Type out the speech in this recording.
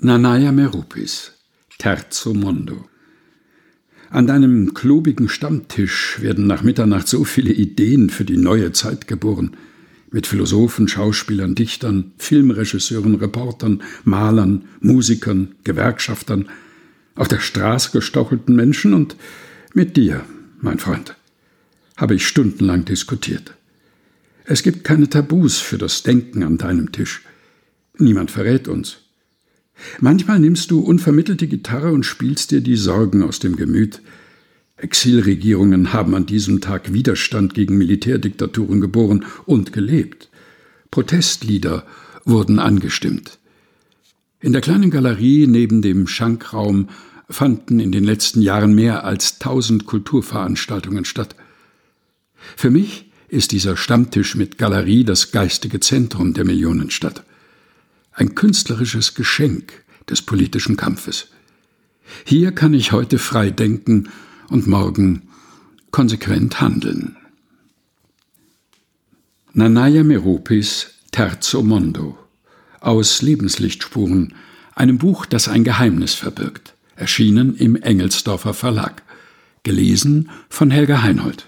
Nanaya Merupis, Terzo Mondo. An deinem klobigen Stammtisch werden nach Mitternacht so viele Ideen für die neue Zeit geboren. Mit Philosophen, Schauspielern, Dichtern, Filmregisseuren, Reportern, Malern, Musikern, Gewerkschaftern, auf der Straße gestochelten Menschen und mit dir, mein Freund, habe ich stundenlang diskutiert. Es gibt keine Tabus für das Denken an deinem Tisch. Niemand verrät uns. Manchmal nimmst du unvermittelt die Gitarre und spielst dir die Sorgen aus dem Gemüt. Exilregierungen haben an diesem Tag Widerstand gegen Militärdiktaturen geboren und gelebt. Protestlieder wurden angestimmt. In der kleinen Galerie neben dem Schankraum fanden in den letzten Jahren mehr als tausend Kulturveranstaltungen statt. Für mich ist dieser Stammtisch mit Galerie das geistige Zentrum der Millionenstadt. Ein künstlerisches Geschenk des politischen Kampfes. Hier kann ich heute frei denken und morgen konsequent handeln. Nanaya Meropis Terzo Mondo aus Lebenslichtspuren, einem Buch, das ein Geheimnis verbirgt, erschienen im Engelsdorfer Verlag, gelesen von Helga Heinold.